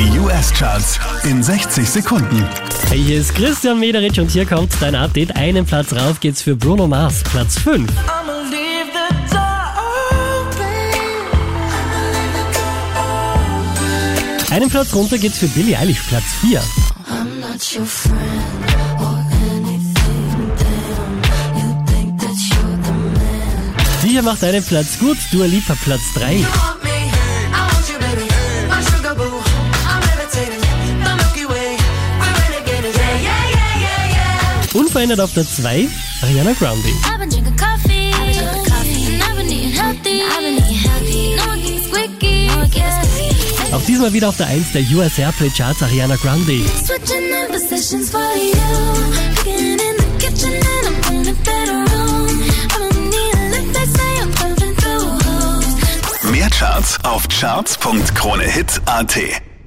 Die US-Charts in 60 Sekunden. Hey, hier ist Christian Mederich und hier kommt dein Update. Einen Platz rauf geht's für Bruno Mars, Platz 5. Einen Platz runter geht's für Billie Eilish, Platz 4. Die hier macht einen Platz gut, Dua Lipa Platz 3. gets squeaky. No one gets squeaky. Auch diesmal wieder auf der 1 der US Airplay Charts Ariana Grande. Mehr Charts auf charts.kronehit.at